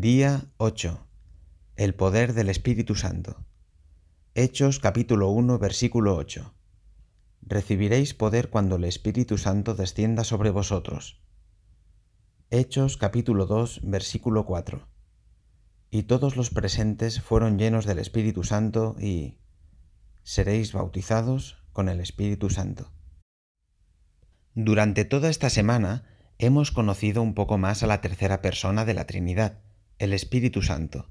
Día 8. El poder del Espíritu Santo. Hechos capítulo 1 versículo 8. Recibiréis poder cuando el Espíritu Santo descienda sobre vosotros. Hechos capítulo 2 versículo 4. Y todos los presentes fueron llenos del Espíritu Santo y seréis bautizados con el Espíritu Santo. Durante toda esta semana hemos conocido un poco más a la tercera persona de la Trinidad el Espíritu Santo.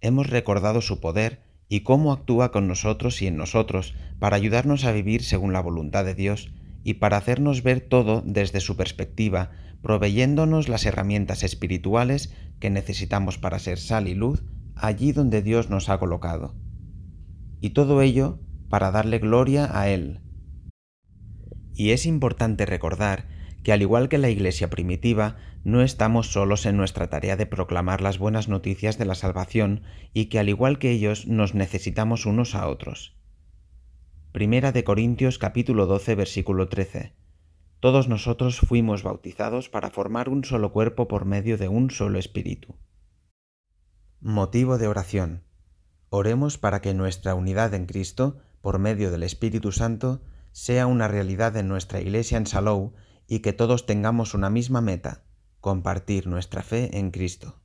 Hemos recordado su poder y cómo actúa con nosotros y en nosotros para ayudarnos a vivir según la voluntad de Dios y para hacernos ver todo desde su perspectiva, proveyéndonos las herramientas espirituales que necesitamos para ser sal y luz allí donde Dios nos ha colocado. Y todo ello para darle gloria a Él. Y es importante recordar que al igual que la Iglesia primitiva, no estamos solos en nuestra tarea de proclamar las buenas noticias de la salvación y que al igual que ellos nos necesitamos unos a otros. Primera de Corintios capítulo 12 versículo 13. Todos nosotros fuimos bautizados para formar un solo cuerpo por medio de un solo espíritu. Motivo de oración. Oremos para que nuestra unidad en Cristo, por medio del Espíritu Santo, sea una realidad en nuestra iglesia en Salou y que todos tengamos una misma meta, compartir nuestra fe en Cristo.